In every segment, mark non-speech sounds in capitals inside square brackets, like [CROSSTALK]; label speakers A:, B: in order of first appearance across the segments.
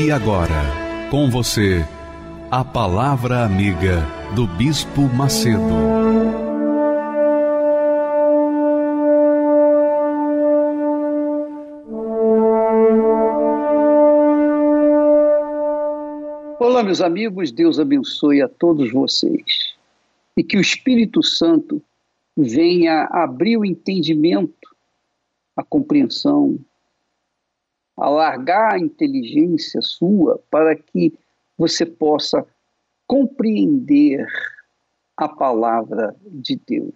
A: E agora, com você, a Palavra Amiga do Bispo Macedo.
B: Olá, meus amigos, Deus abençoe a todos vocês e que o Espírito Santo venha abrir o entendimento, a compreensão, alargar a inteligência sua para que você possa compreender a palavra de Deus.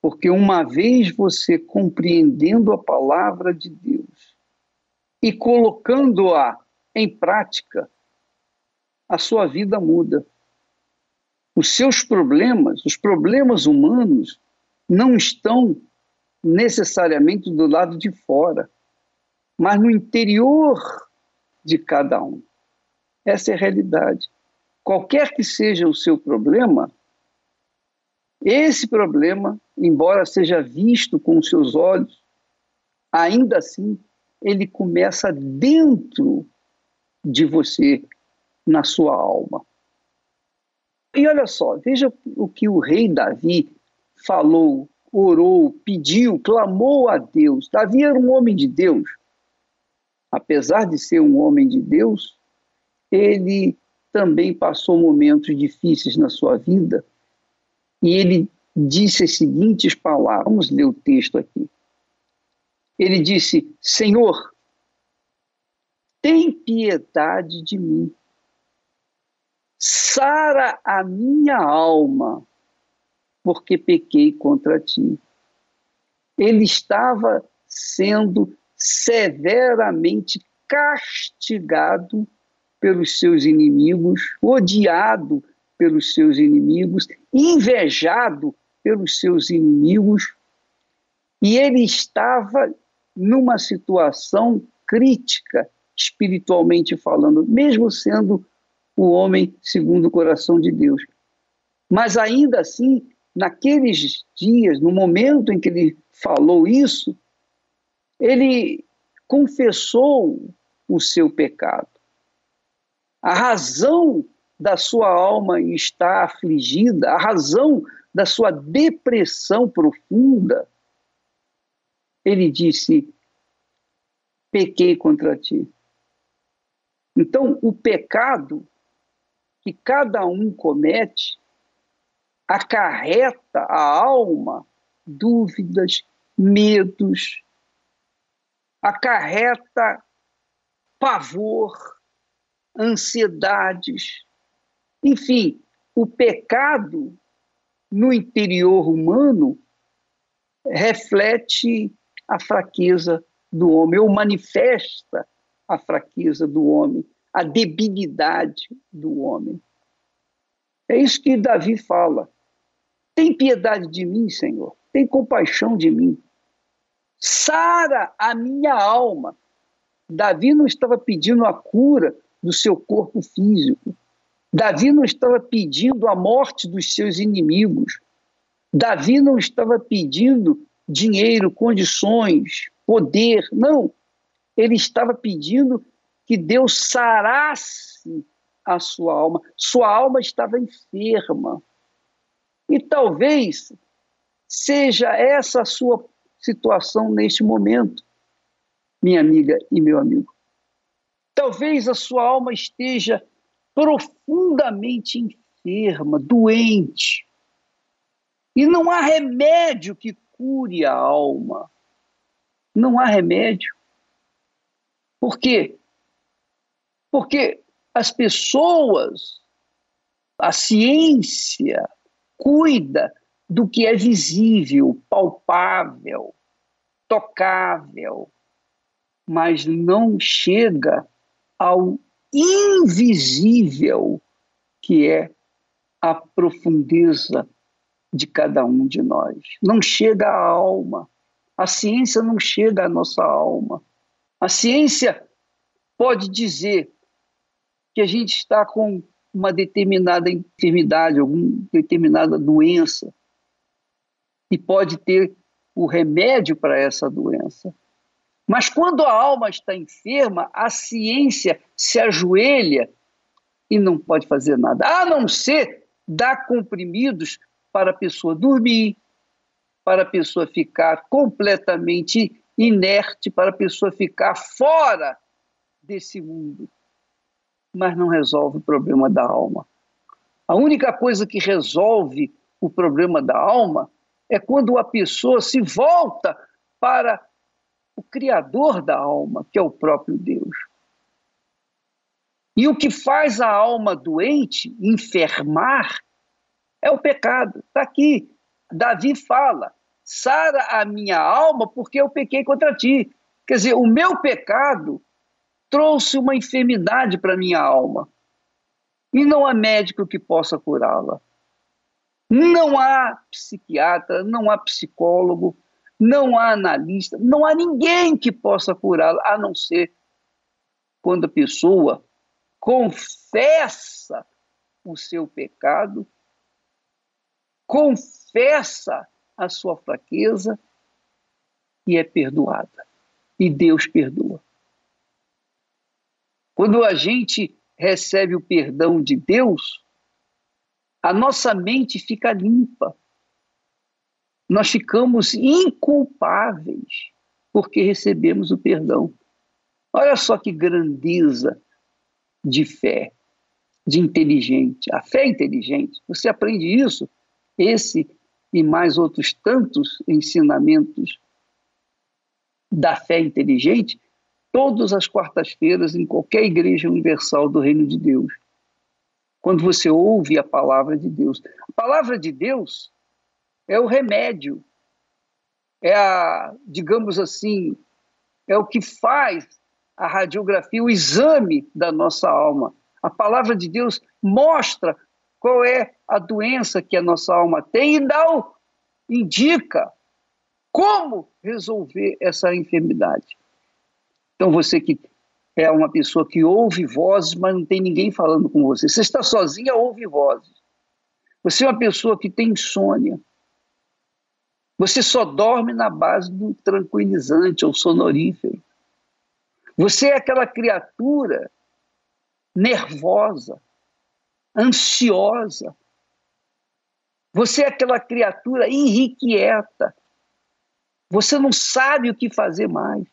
B: Porque uma vez você compreendendo a palavra de Deus e colocando-a em prática, a sua vida muda. Os seus problemas, os problemas humanos, não estão necessariamente do lado de fora mas no interior de cada um. Essa é a realidade. Qualquer que seja o seu problema, esse problema, embora seja visto com os seus olhos, ainda assim ele começa dentro de você, na sua alma. E olha só, veja o que o rei Davi falou, orou, pediu, clamou a Deus. Davi era um homem de Deus apesar de ser um homem de Deus, ele também passou momentos difíceis na sua vida e ele disse as seguintes palavras. Vamos ler o texto aqui. Ele disse: Senhor, tem piedade de mim, sara a minha alma, porque pequei contra ti. Ele estava sendo severamente castigado pelos seus inimigos, odiado pelos seus inimigos, invejado pelos seus inimigos, e ele estava numa situação crítica, espiritualmente falando, mesmo sendo o homem segundo o coração de Deus. Mas ainda assim, naqueles dias, no momento em que ele falou isso, ele confessou o seu pecado. A razão da sua alma está afligida, a razão da sua depressão profunda, ele disse: pequei contra ti. Então, o pecado que cada um comete acarreta a alma dúvidas, medos, acarreta pavor, ansiedades. Enfim, o pecado no interior humano reflete a fraqueza do homem, ou manifesta a fraqueza do homem, a debilidade do homem. É isso que Davi fala. Tem piedade de mim, Senhor. Tem compaixão de mim sara a minha alma. Davi não estava pedindo a cura do seu corpo físico. Davi não estava pedindo a morte dos seus inimigos. Davi não estava pedindo dinheiro, condições, poder. Não. Ele estava pedindo que Deus sarasse a sua alma. Sua alma estava enferma. E talvez seja essa a sua situação neste momento, minha amiga e meu amigo. Talvez a sua alma esteja profundamente enferma, doente. E não há remédio que cure a alma. Não há remédio. Por quê? Porque as pessoas, a ciência, cuida do que é visível, palpável, tocável. mas não chega ao invisível que é a profundeza de cada um de nós. Não chega à alma. A ciência não chega à nossa alma. A ciência pode dizer que a gente está com uma determinada enfermidade, alguma determinada doença, e pode ter o remédio para essa doença. Mas quando a alma está enferma, a ciência se ajoelha e não pode fazer nada, a não ser dar comprimidos para a pessoa dormir, para a pessoa ficar completamente inerte, para a pessoa ficar fora desse mundo. Mas não resolve o problema da alma. A única coisa que resolve o problema da alma é quando a pessoa se volta para o Criador da alma, que é o próprio Deus. E o que faz a alma doente enfermar é o pecado. Está aqui. Davi fala: sara a minha alma porque eu pequei contra ti. Quer dizer, o meu pecado trouxe uma enfermidade para minha alma. E não há médico que possa curá-la. Não há psiquiatra, não há psicólogo, não há analista, não há ninguém que possa curá-la, a não ser quando a pessoa confessa o seu pecado, confessa a sua fraqueza e é perdoada. E Deus perdoa. Quando a gente recebe o perdão de Deus, a nossa mente fica limpa. Nós ficamos inculpáveis porque recebemos o perdão. Olha só que grandeza de fé, de inteligente. A fé é inteligente. Você aprende isso, esse e mais outros tantos ensinamentos da fé inteligente, todas as quartas-feiras em qualquer igreja universal do Reino de Deus quando você ouve a palavra de Deus. A palavra de Deus é o remédio, é a, digamos assim, é o que faz a radiografia, o exame da nossa alma. A palavra de Deus mostra qual é a doença que a nossa alma tem e dá o, indica como resolver essa enfermidade. Então, você que é uma pessoa que ouve vozes, mas não tem ninguém falando com você. Você está sozinha, ouve vozes. Você é uma pessoa que tem insônia. Você só dorme na base do tranquilizante ou sonorífero. Você é aquela criatura nervosa, ansiosa. Você é aquela criatura irrequieta. Você não sabe o que fazer mais.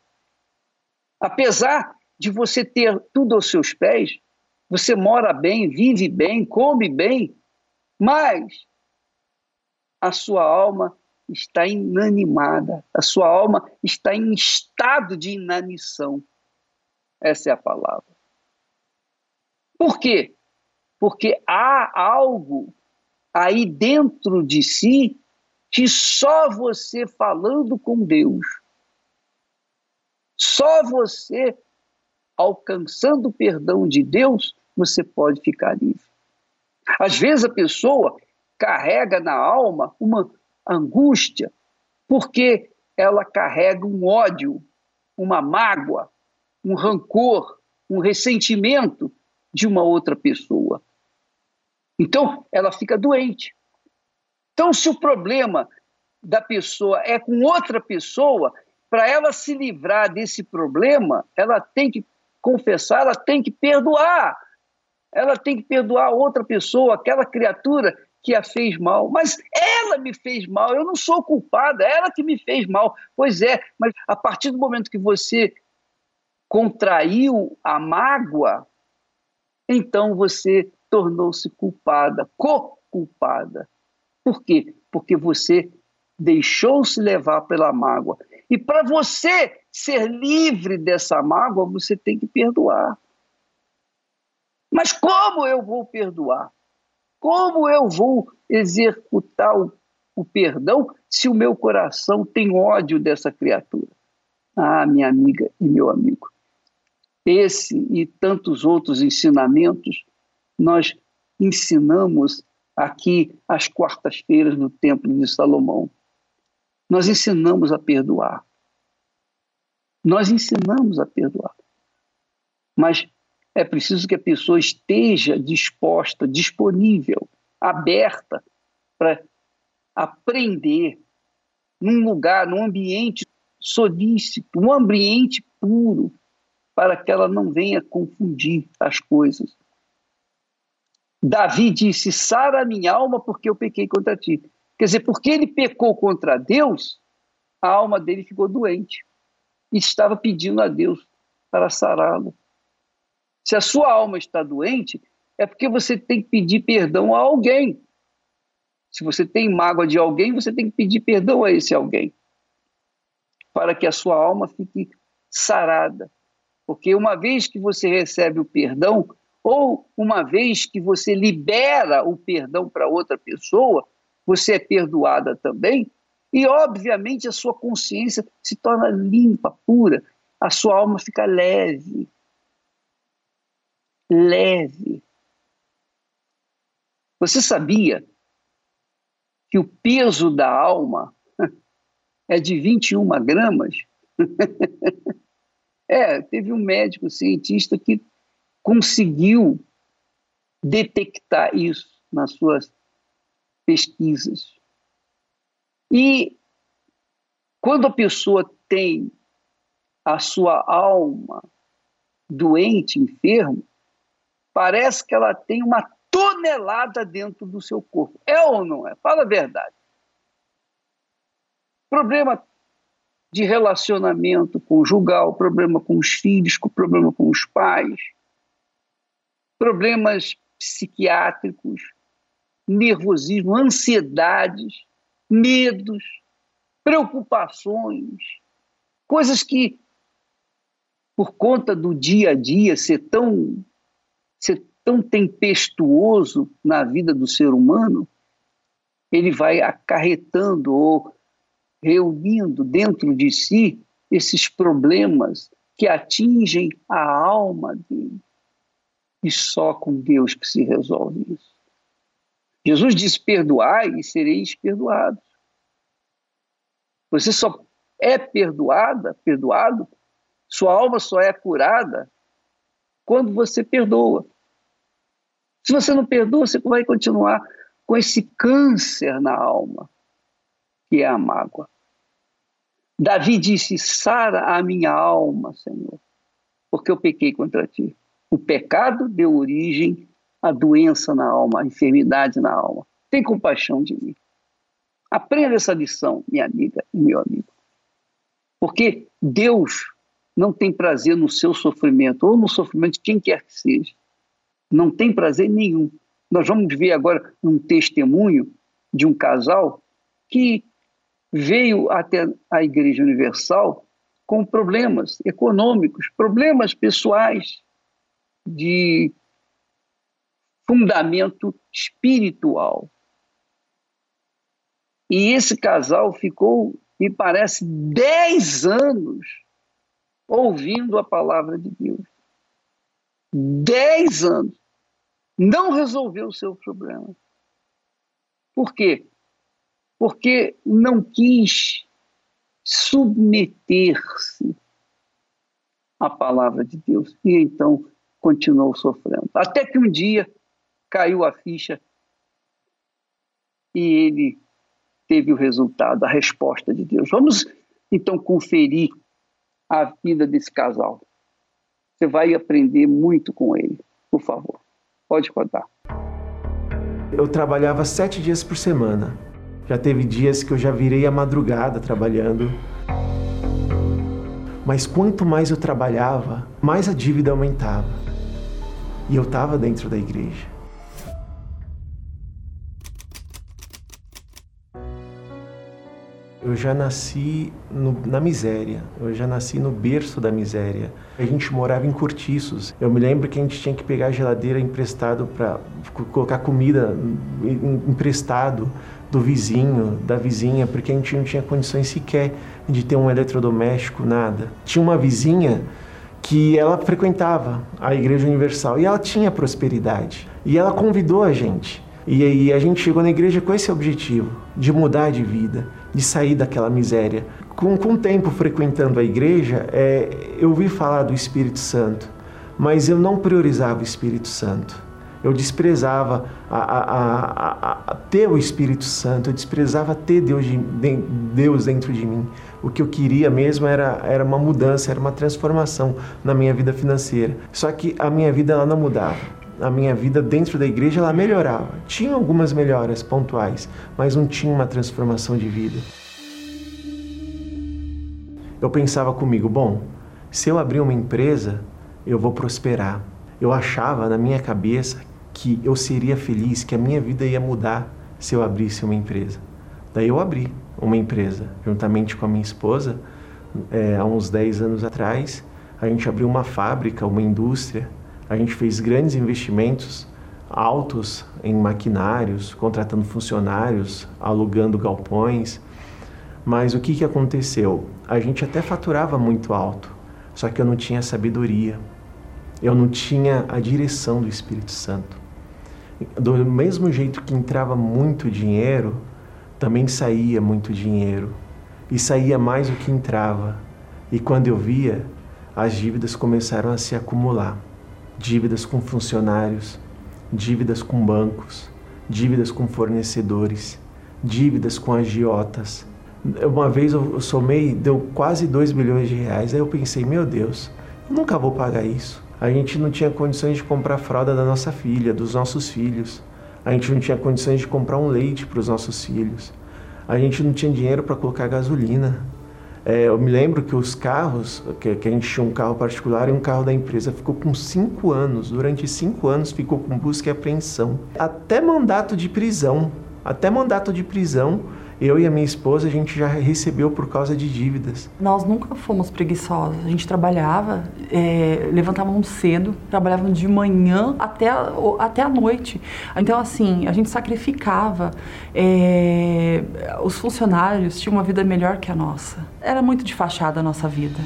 B: Apesar de você ter tudo aos seus pés, você mora bem, vive bem, come bem, mas a sua alma está inanimada, a sua alma está em estado de inanição. Essa é a palavra. Por quê? Porque há algo aí dentro de si que só você falando com Deus, só você alcançando o perdão de Deus, você pode ficar livre. Às vezes a pessoa carrega na alma uma angústia, porque ela carrega um ódio, uma mágoa, um rancor, um ressentimento de uma outra pessoa. Então, ela fica doente. Então, se o problema da pessoa é com outra pessoa, para ela se livrar desse problema, ela tem que confessar, ela tem que perdoar. Ela tem que perdoar outra pessoa, aquela criatura que a fez mal. Mas ela me fez mal, eu não sou culpada, ela que me fez mal. Pois é, mas a partir do momento que você contraiu a mágoa, então você tornou-se culpada, co-culpada. Por quê? Porque você deixou-se levar pela mágoa. E para você ser livre dessa mágoa, você tem que perdoar. Mas como eu vou perdoar? Como eu vou executar o, o perdão se o meu coração tem ódio dessa criatura? Ah, minha amiga e meu amigo, esse e tantos outros ensinamentos nós ensinamos aqui às quartas-feiras no Templo de Salomão. Nós ensinamos a perdoar. Nós ensinamos a perdoar. Mas é preciso que a pessoa esteja disposta, disponível, aberta para aprender num lugar, num ambiente solícito, um ambiente puro, para que ela não venha confundir as coisas. Davi disse: Sara a minha alma, porque eu pequei contra ti. Quer dizer, porque ele pecou contra Deus, a alma dele ficou doente e estava pedindo a Deus para sará-lo. Se a sua alma está doente, é porque você tem que pedir perdão a alguém. Se você tem mágoa de alguém, você tem que pedir perdão a esse alguém, para que a sua alma fique sarada. Porque uma vez que você recebe o perdão, ou uma vez que você libera o perdão para outra pessoa, você é perdoada também, e obviamente a sua consciência se torna limpa, pura, a sua alma fica leve. Leve. Você sabia que o peso da alma é de 21 gramas? [LAUGHS] é, teve um médico cientista que conseguiu detectar isso nas suas pesquisas. E quando a pessoa tem a sua alma doente, enfermo, parece que ela tem uma tonelada dentro do seu corpo. É ou não é? Fala a verdade. Problema de relacionamento conjugal, problema com os filhos, problema com os pais, problemas psiquiátricos, nervosismo, ansiedades, medos, preocupações, coisas que, por conta do dia a dia ser tão, ser tão tempestuoso na vida do ser humano, ele vai acarretando ou reunindo dentro de si esses problemas que atingem a alma dele. E só com Deus que se resolve isso. Jesus disse: perdoai e sereis perdoados. Você só é perdoada, perdoado, sua alma só é curada quando você perdoa. Se você não perdoa, você vai continuar com esse câncer na alma, que é a mágoa. Davi disse: Sara a minha alma, Senhor, porque eu pequei contra ti. O pecado deu origem à doença na alma, à enfermidade na alma. Tem compaixão de mim. Aprenda essa lição, minha amiga e meu amigo. Porque Deus não tem prazer no seu sofrimento, ou no sofrimento de quem quer que seja. Não tem prazer nenhum. Nós vamos ver agora um testemunho de um casal que veio até a Igreja Universal com problemas econômicos, problemas pessoais, de fundamento espiritual. E esse casal ficou, me parece, dez anos ouvindo a palavra de Deus. Dez anos. Não resolveu o seu problema. Por quê? Porque não quis submeter-se à palavra de Deus. E então continuou sofrendo. Até que um dia caiu a ficha e ele teve o resultado, a resposta de Deus. Vamos então conferir a vida desse casal. Você vai aprender muito com ele, por favor. Pode contar.
C: Eu trabalhava sete dias por semana. Já teve dias que eu já virei a madrugada trabalhando. Mas quanto mais eu trabalhava, mais a dívida aumentava. E eu estava dentro da igreja. Eu já nasci no, na miséria, eu já nasci no berço da miséria. A gente morava em cortiços. Eu me lembro que a gente tinha que pegar a geladeira emprestado para colocar comida emprestado do vizinho, da vizinha, porque a gente não tinha condições sequer de ter um eletrodoméstico, nada. Tinha uma vizinha que ela frequentava a Igreja Universal e ela tinha prosperidade. E ela convidou a gente. E aí a gente chegou na igreja com esse objetivo, de mudar de vida, de sair daquela miséria. Com, com o tempo frequentando a igreja, é, eu ouvi falar do Espírito Santo, mas eu não priorizava o Espírito Santo. Eu desprezava a, a, a, ter o Espírito Santo, eu desprezava ter Deus, de, Deus dentro de mim. O que eu queria mesmo era, era uma mudança, era uma transformação na minha vida financeira. Só que a minha vida ela não mudava. A minha vida dentro da igreja ela melhorava. Tinha algumas melhoras pontuais, mas não tinha uma transformação de vida. Eu pensava comigo, bom, se eu abrir uma empresa, eu vou prosperar. Eu achava na minha cabeça que eu seria feliz, que a minha vida ia mudar se eu abrisse uma empresa. Daí eu abri uma empresa, juntamente com a minha esposa, é, há uns 10 anos atrás. A gente abriu uma fábrica, uma indústria, a gente fez grandes investimentos altos em maquinários, contratando funcionários, alugando galpões. Mas o que, que aconteceu? A gente até faturava muito alto, só que eu não tinha sabedoria, eu não tinha a direção do Espírito Santo. Do mesmo jeito que entrava muito dinheiro, também saía muito dinheiro. E saía mais do que entrava. E quando eu via, as dívidas começaram a se acumular dívidas com funcionários, dívidas com bancos, dívidas com fornecedores, dívidas com agiotas. Uma vez eu somei, deu quase 2 bilhões de reais. Aí eu pensei, meu Deus, eu nunca vou pagar isso a gente não tinha condições de comprar fralda da nossa filha, dos nossos filhos. A gente não tinha condições de comprar um leite para os nossos filhos. A gente não tinha dinheiro para colocar gasolina. É, eu me lembro que os carros, que, que, a gente tinha um carro particular e um carro da empresa, ficou com cinco anos. Durante cinco anos ficou com busca e apreensão. Até mandato de prisão. Até mandato de prisão eu e a minha esposa, a gente já recebeu por causa de dívidas.
D: Nós nunca fomos preguiçosos. A gente trabalhava, é, levantávamos cedo, trabalhávamos de manhã até até a noite. Então, assim, a gente sacrificava. É, os funcionários tinham uma vida melhor que a nossa. Era muito de fachada a nossa vida.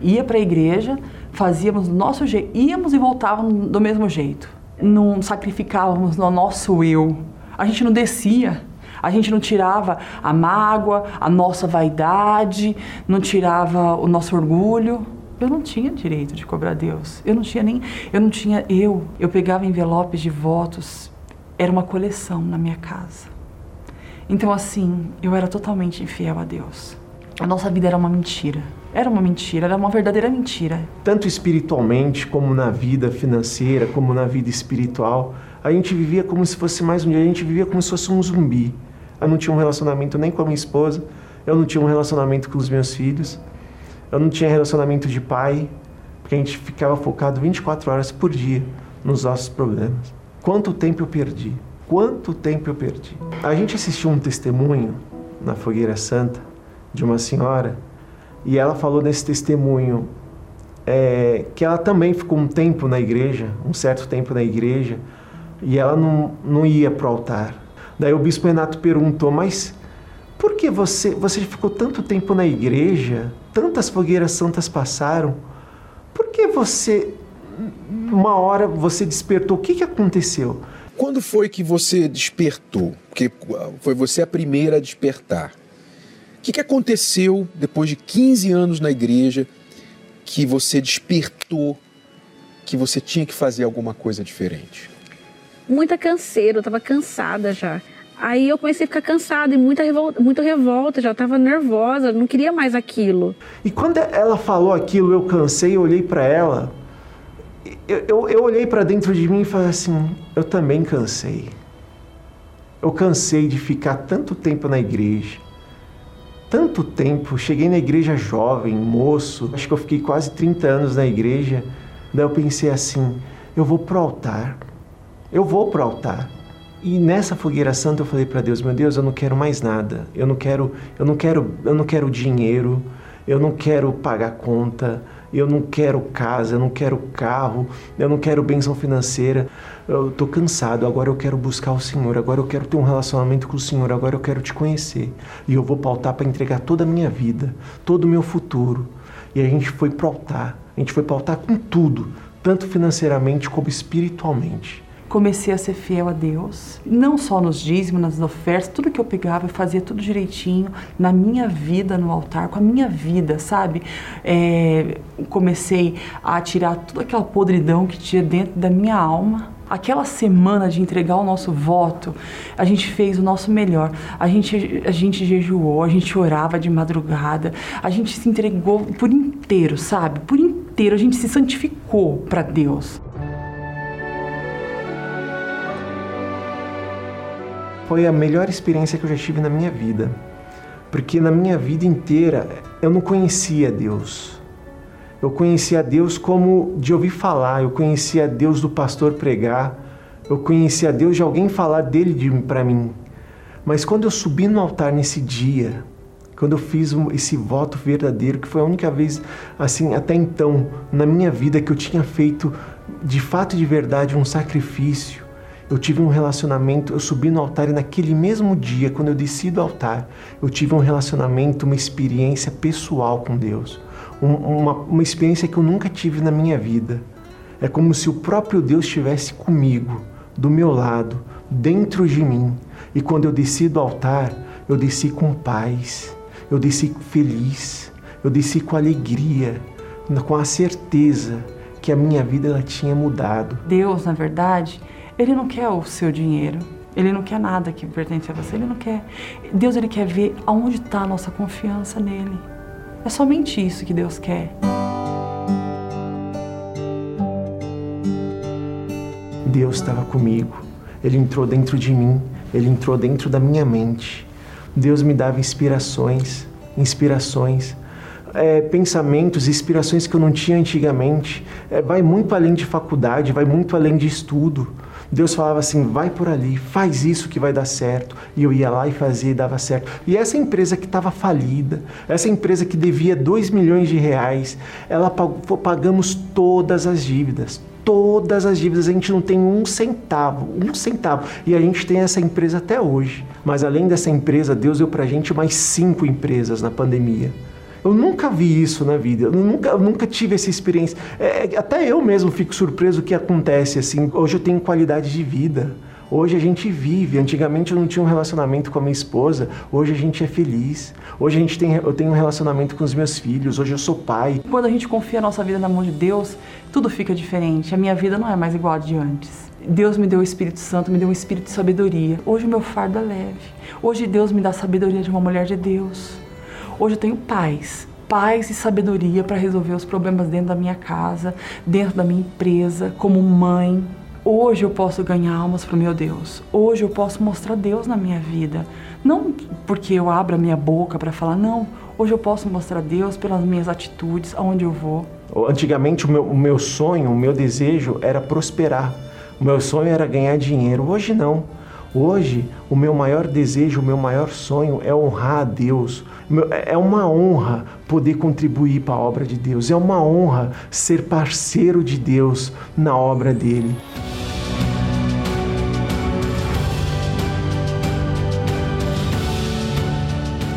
D: Ia para a igreja, fazíamos do nosso jeito, íamos e voltávamos do mesmo jeito. Não sacrificávamos no nosso eu a gente não descia. A gente não tirava a mágoa, a nossa vaidade, não tirava o nosso orgulho. Eu não tinha direito de cobrar Deus. Eu não tinha nem, eu não tinha eu. Eu pegava envelopes de votos. Era uma coleção na minha casa. Então assim, eu era totalmente infiel a Deus. A nossa vida era uma mentira. Era uma mentira, era uma verdadeira mentira.
C: Tanto espiritualmente como na vida financeira, como na vida espiritual a gente vivia como se fosse mais um dia, a gente vivia como se fosse um zumbi. Eu não tinha um relacionamento nem com a minha esposa, eu não tinha um relacionamento com os meus filhos, eu não tinha relacionamento de pai, porque a gente ficava focado 24 horas por dia nos nossos problemas. Quanto tempo eu perdi? Quanto tempo eu perdi? A gente assistiu um testemunho na Fogueira Santa de uma senhora e ela falou nesse testemunho é, que ela também ficou um tempo na igreja, um certo tempo na igreja, e ela não, não ia para o altar. Daí o bispo Renato perguntou, mas por que você, você ficou tanto tempo na igreja, tantas fogueiras santas passaram, por que você, uma hora você despertou, o que, que aconteceu?
E: Quando foi que você despertou? Porque foi você a primeira a despertar. O que, que aconteceu depois de 15 anos na igreja que você despertou que você tinha que fazer alguma coisa diferente?
F: Muita canseira, eu tava cansada já. Aí eu comecei a ficar cansada e muita revolta, muita revolta, já estava nervosa, não queria mais aquilo.
C: E quando ela falou aquilo, eu cansei, eu olhei para ela, eu, eu, eu olhei para dentro de mim e falei assim: eu também cansei. Eu cansei de ficar tanto tempo na igreja. Tanto tempo, cheguei na igreja jovem, moço, acho que eu fiquei quase 30 anos na igreja. Daí eu pensei assim: eu vou pro altar eu vou para o altar. E nessa fogueira santa eu falei para Deus, meu Deus, eu não quero mais nada. Eu não quero, eu não quero, eu não quero dinheiro. eu não quero pagar conta, eu não quero casa, eu não quero carro, eu não quero bênção financeira. Eu estou cansado, agora eu quero buscar o Senhor, agora eu quero ter um relacionamento com o Senhor, agora eu quero te conhecer. E eu vou pautar para entregar toda a minha vida, todo o meu futuro. E a gente foi pautar, a gente foi pautar com tudo, tanto financeiramente como espiritualmente
D: comecei a ser fiel a Deus, não só nos dízimos, nas ofertas, tudo que eu pegava eu fazia tudo direitinho, na minha vida no altar, com a minha vida, sabe? É, comecei a tirar toda aquela podridão que tinha dentro da minha alma. Aquela semana de entregar o nosso voto, a gente fez o nosso melhor. A gente, a gente jejuou, a gente orava de madrugada, a gente se entregou por inteiro, sabe? Por inteiro, a gente se santificou para Deus.
C: Foi a melhor experiência que eu já tive na minha vida. Porque na minha vida inteira eu não conhecia Deus. Eu conhecia Deus como de ouvir falar, eu conhecia Deus do pastor pregar, eu conhecia Deus de alguém falar dele para mim. Mas quando eu subi no altar nesse dia, quando eu fiz esse voto verdadeiro, que foi a única vez, assim, até então, na minha vida que eu tinha feito de fato e de verdade um sacrifício, eu tive um relacionamento, eu subi no altar e naquele mesmo dia, quando eu desci do altar, eu tive um relacionamento, uma experiência pessoal com Deus. Um, uma, uma experiência que eu nunca tive na minha vida. É como se o próprio Deus estivesse comigo, do meu lado, dentro de mim. E quando eu desci do altar, eu desci com paz, eu desci feliz, eu desci com alegria, com a certeza que a minha vida ela tinha mudado.
D: Deus, na verdade, ele não quer o seu dinheiro. Ele não quer nada que pertence a você. Ele não quer. Deus ele quer ver aonde está a nossa confiança nele. É somente isso que Deus quer.
C: Deus estava comigo. Ele entrou dentro de mim. Ele entrou dentro da minha mente. Deus me dava inspirações, inspirações, é, pensamentos, inspirações que eu não tinha antigamente. É, vai muito além de faculdade, vai muito além de estudo. Deus falava assim: vai por ali, faz isso que vai dar certo. E eu ia lá e fazia e dava certo. E essa empresa que estava falida, essa empresa que devia 2 milhões de reais, ela pagou, pagamos todas as dívidas. Todas as dívidas, a gente não tem um centavo, um centavo. E a gente tem essa empresa até hoje. Mas além dessa empresa, Deus deu pra gente mais cinco empresas na pandemia. Eu nunca vi isso na vida, eu nunca, eu nunca tive essa experiência. É, é até eu mesmo fico surpreso o que acontece assim. Hoje eu tenho qualidade de vida. Hoje a gente vive. Antigamente eu não tinha um relacionamento com a minha esposa. Hoje a gente é feliz. Hoje a gente tem, eu tenho um relacionamento com os meus filhos. Hoje eu sou pai.
D: Quando a gente confia a nossa vida na mão de Deus, tudo fica diferente. A minha vida não é mais igual a de antes. Deus me deu o Espírito Santo, me deu um espírito de sabedoria. Hoje o meu fardo é leve. Hoje Deus me dá a sabedoria de uma mulher de Deus. Hoje eu tenho paz, paz e sabedoria para resolver os problemas dentro da minha casa, dentro da minha empresa, como mãe. Hoje eu posso ganhar almas para o meu Deus. Hoje eu posso mostrar Deus na minha vida. Não porque eu abro a minha boca para falar, não. Hoje eu posso mostrar Deus pelas minhas atitudes, aonde eu vou.
C: Antigamente o meu, o meu sonho, o meu desejo era prosperar. O meu sonho era ganhar dinheiro. Hoje não. Hoje, o meu maior desejo, o meu maior sonho é honrar a Deus. É uma honra poder contribuir para a obra de Deus. É uma honra ser parceiro de Deus na obra dele.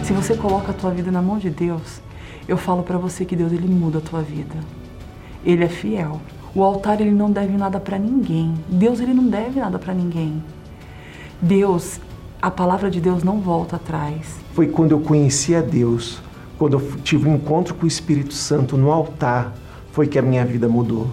D: Se você coloca a tua vida na mão de Deus, eu falo para você que Deus ele muda a tua vida. Ele é fiel. O altar ele não deve nada para ninguém. Deus ele não deve nada para ninguém. Deus, a palavra de Deus não volta atrás.
C: Foi quando eu conheci a Deus, quando eu tive um encontro com o Espírito Santo no altar, foi que a minha vida mudou,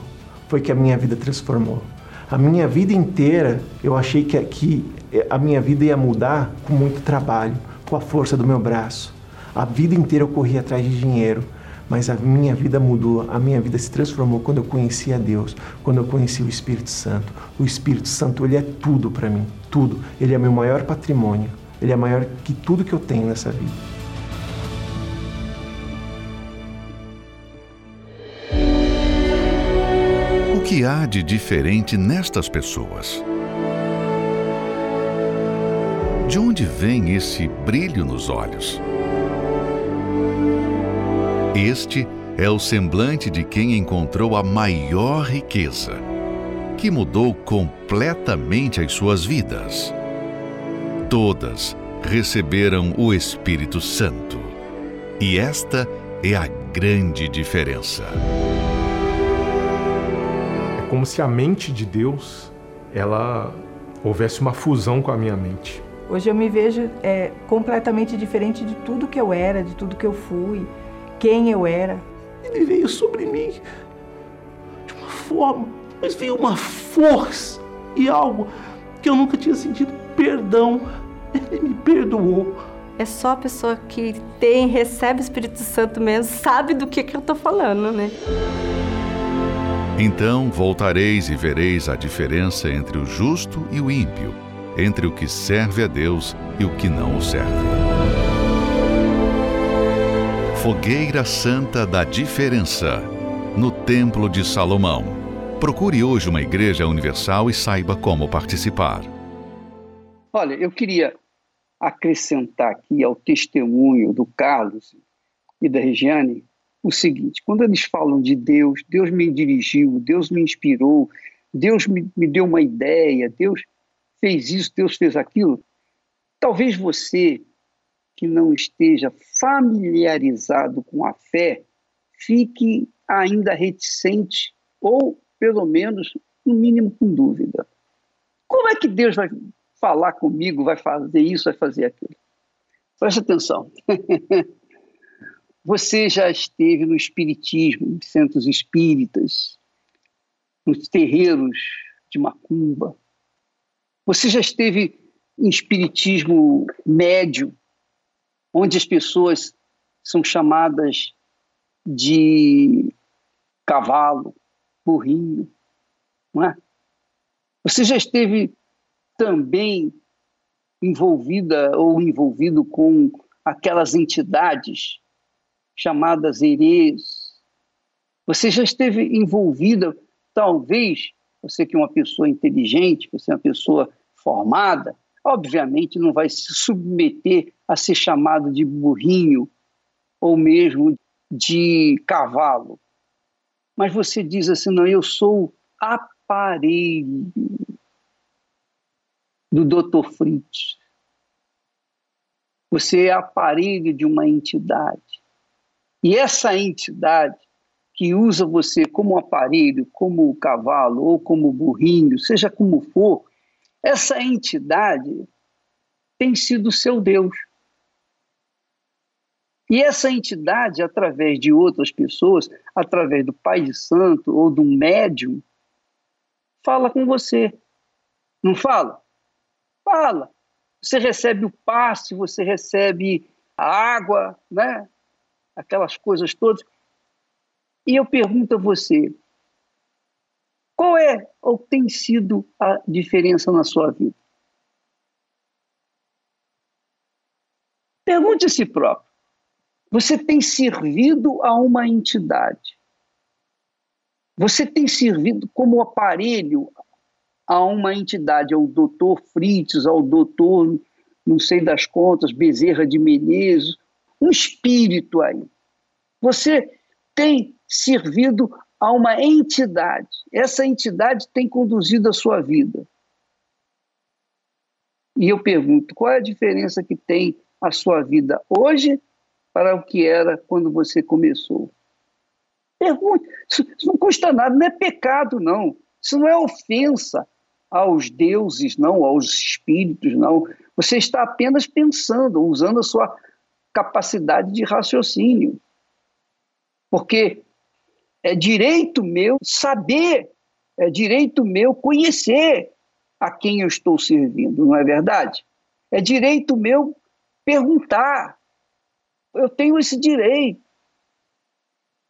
C: foi que a minha vida transformou. A minha vida inteira eu achei que, que a minha vida ia mudar com muito trabalho, com a força do meu braço. A vida inteira eu corri atrás de dinheiro mas a minha vida mudou, a minha vida se transformou quando eu conheci a Deus, quando eu conheci o Espírito Santo. O Espírito Santo, ele é tudo para mim, tudo. Ele é meu maior patrimônio, ele é maior que tudo que eu tenho nessa vida.
A: O que há de diferente nestas pessoas? De onde vem esse brilho nos olhos? Este é o semblante de quem encontrou a maior riqueza, que mudou completamente as suas vidas. Todas receberam o Espírito Santo. E esta é a grande diferença.
C: É como se a mente de Deus, ela houvesse uma fusão com a minha mente.
G: Hoje eu me vejo é, completamente diferente de tudo que eu era, de tudo que eu fui, quem eu era.
C: Ele veio sobre mim de uma forma, mas veio uma força e algo que eu nunca tinha sentido perdão. Ele me perdoou.
H: É só a pessoa que tem, recebe o Espírito Santo mesmo, sabe do que, que eu estou falando, né?
A: Então voltareis e vereis a diferença entre o justo e o ímpio, entre o que serve a Deus e o que não o serve. Fogueira Santa da Diferença, no Templo de Salomão. Procure hoje uma igreja universal e saiba como participar.
B: Olha, eu queria acrescentar aqui ao testemunho do Carlos e da Regiane o seguinte: quando eles falam de Deus, Deus me dirigiu, Deus me inspirou, Deus me, me deu uma ideia, Deus fez isso, Deus fez aquilo. Talvez você que não esteja familiarizado com a fé fique ainda reticente ou, pelo menos, no mínimo com dúvida. Como é que Deus vai falar comigo, vai fazer isso, vai fazer aquilo. Preste atenção. [LAUGHS] Você já esteve no espiritismo, em centros espíritas, nos terreiros de macumba. Você já esteve em espiritismo médio, onde as pessoas são chamadas de cavalo, burrinho, não é? Você já esteve também envolvida ou envolvido com aquelas entidades chamadas herês. Você já esteve envolvida, talvez, você que é uma pessoa inteligente, você é uma pessoa formada, obviamente não vai se submeter a ser chamado de burrinho ou mesmo de cavalo. Mas você diz assim: não, eu sou aparelho do Dr. Fritz. Você é aparelho de uma entidade. E essa entidade que usa você como aparelho, como cavalo ou como burrinho, seja como for, essa entidade tem sido seu Deus. E essa entidade, através de outras pessoas, através do Pai de Santo ou do médium, fala com você. Não fala? Fala. Você recebe o passe, você recebe a água, né? aquelas coisas todas. E eu pergunto a você, qual é ou tem sido a diferença na sua vida? Pergunte a si próprio. Você tem servido a uma entidade? Você tem servido como aparelho a uma entidade, ao doutor Fritz, ao doutor, não sei das contas, Bezerra de Menezes, um espírito aí. Você tem servido a uma entidade. Essa entidade tem conduzido a sua vida. E eu pergunto, qual é a diferença que tem a sua vida hoje para o que era quando você começou? Pergunte. Isso não custa nada, não é pecado, não. Isso não é ofensa aos deuses, não, aos espíritos, não. Você está apenas pensando, usando a sua capacidade de raciocínio. Porque é direito meu saber, é direito meu conhecer a quem eu estou servindo, não é verdade? É direito meu perguntar. Eu tenho esse direito.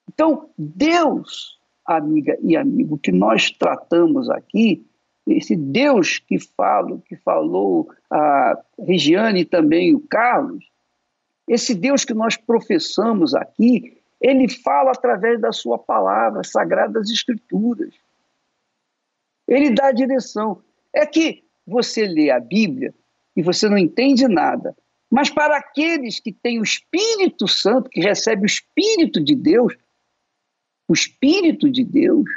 B: Então, Deus, amiga e amigo, que nós tratamos aqui esse Deus que falo, que falou a Regiane e também o Carlos, esse Deus que nós professamos aqui, ele fala através da sua palavra, sagradas escrituras. Ele dá a direção. É que você lê a Bíblia e você não entende nada. Mas para aqueles que têm o Espírito Santo, que recebe o Espírito de Deus, o Espírito de Deus,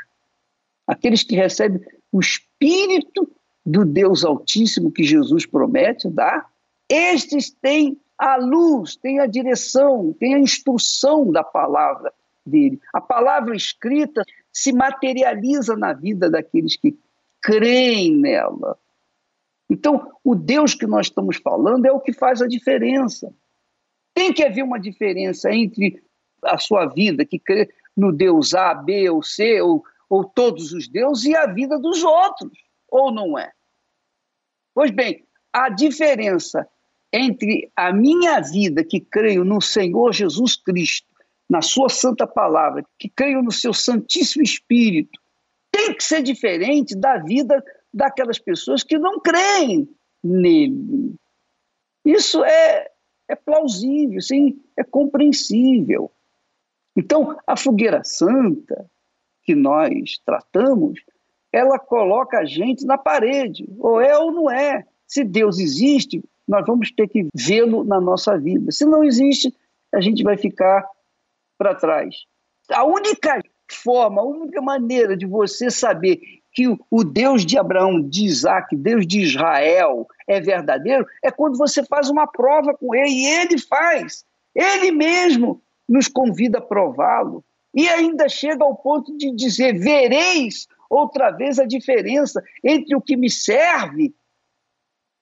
B: aqueles que recebem o Espírito do Deus Altíssimo que Jesus promete dar, estes têm a luz, têm a direção, têm a instrução da palavra dele. A palavra escrita se materializa na vida daqueles que creem nela. Então, o Deus que nós estamos falando é o que faz a diferença. Tem que haver uma diferença entre a sua vida, que crê no Deus A, B ou C, ou, ou todos os deuses, e a vida dos outros, ou não é? Pois bem, a diferença entre a minha vida, que creio no Senhor Jesus Cristo, na Sua Santa Palavra, que creio no Seu Santíssimo Espírito, tem que ser diferente da vida daquelas pessoas que não creem nele. Isso é, é plausível, sim, é compreensível. Então, a fogueira santa que nós tratamos, ela coloca a gente na parede, ou é ou não é. Se Deus existe, nós vamos ter que vê-lo na nossa vida. Se não existe, a gente vai ficar para trás. A única forma, a única maneira de você saber que o Deus de Abraão, de Isaac, Deus de Israel é verdadeiro, é quando você faz uma prova com ele, e ele faz. Ele mesmo nos convida a prová-lo. E ainda chega ao ponto de dizer: vereis outra vez a diferença entre o que me serve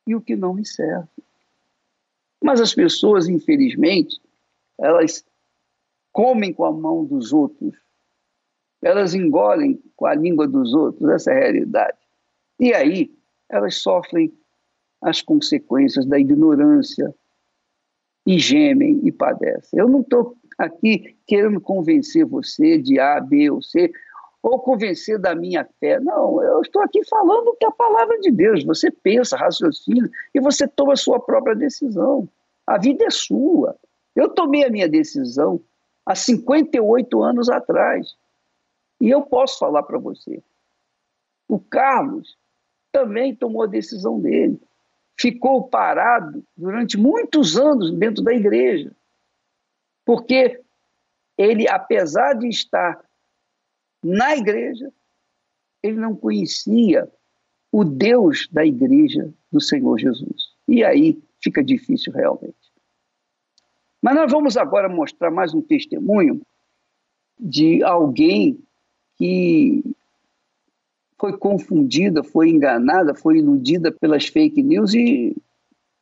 B: e o que não me serve. Mas as pessoas, infelizmente, elas comem com a mão dos outros elas engolem com a língua dos outros, essa é a realidade. E aí elas sofrem as consequências da ignorância e gemem e padecem. Eu não estou aqui querendo convencer você de A, B ou C, ou convencer da minha fé. Não, eu estou aqui falando que a palavra de Deus. Você pensa, raciocina e você toma a sua própria decisão. A vida é sua. Eu tomei a minha decisão há 58 anos atrás. E eu posso falar para você. O Carlos também tomou a decisão dele. Ficou parado durante muitos anos dentro da igreja. Porque ele, apesar de estar na igreja, ele não conhecia o Deus da igreja do Senhor Jesus. E aí fica difícil realmente. Mas nós vamos agora mostrar mais um testemunho de alguém que foi confundida, foi enganada, foi iludida pelas fake news e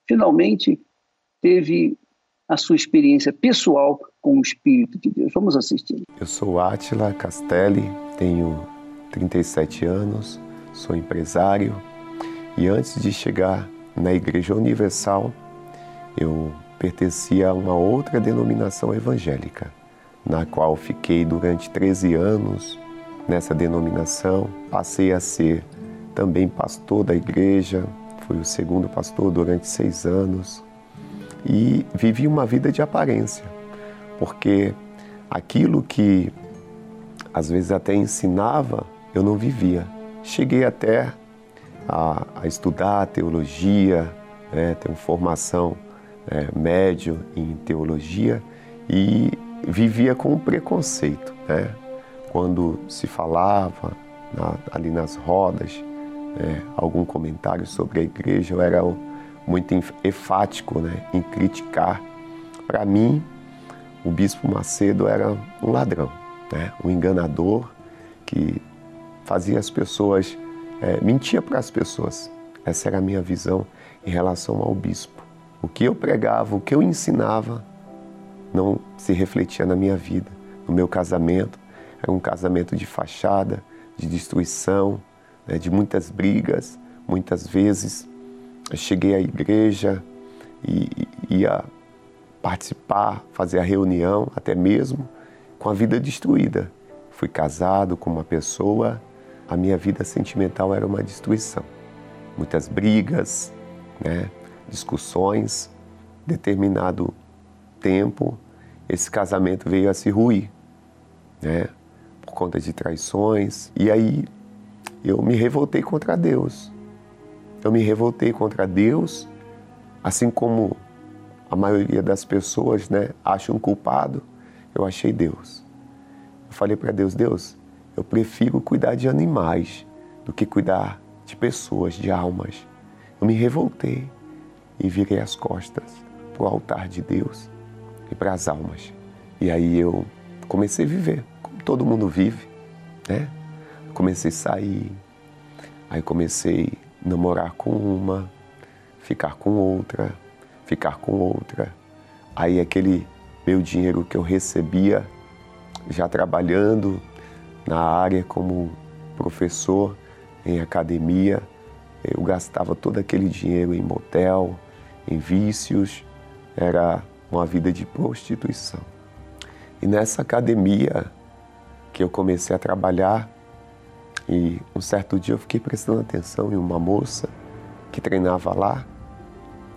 B: finalmente teve a sua experiência pessoal com o Espírito de Deus. Vamos assistir.
I: Eu sou Átila Castelli, tenho 37 anos, sou empresário e antes de chegar na Igreja Universal, eu pertencia a uma outra denominação evangélica, na qual fiquei durante 13 anos nessa denominação. Passei a ser também pastor da igreja, fui o segundo pastor durante seis anos e vivi uma vida de aparência, porque aquilo que às vezes até ensinava, eu não vivia. Cheguei até a, a estudar teologia, né, tenho formação é, médio em teologia e vivia com preconceito, né? Quando se falava na, ali nas rodas é, algum comentário sobre a igreja, eu era muito enfático né, em criticar. Para mim, o bispo Macedo era um ladrão, né, um enganador que fazia as pessoas, é, mentia para as pessoas. Essa era a minha visão em relação ao bispo. O que eu pregava, o que eu ensinava, não se refletia na minha vida, no meu casamento, era um casamento de fachada, de destruição, né, de muitas brigas. Muitas vezes eu cheguei à igreja e ia participar, fazer a reunião, até mesmo com a vida destruída. Fui casado com uma pessoa, a minha vida sentimental era uma destruição. Muitas brigas, né, discussões. Determinado tempo, esse casamento veio a se ruir. Né? Por conta de traições. E aí eu me revoltei contra Deus. Eu me revoltei contra Deus, assim como a maioria das pessoas né, acha um culpado, eu achei Deus. Eu falei para Deus, Deus, eu prefiro cuidar de animais do que cuidar de pessoas, de almas. Eu me revoltei e virei as costas para o altar de Deus e para as almas. E aí eu comecei a viver, todo mundo vive, né? Comecei a sair, aí comecei a namorar com uma, ficar com outra, ficar com outra. Aí aquele meu dinheiro que eu recebia já trabalhando na área como professor em academia, eu gastava todo aquele dinheiro em motel, em vícios, era uma vida de prostituição. E nessa academia que eu comecei a trabalhar, e um certo dia eu fiquei prestando atenção em uma moça que treinava lá,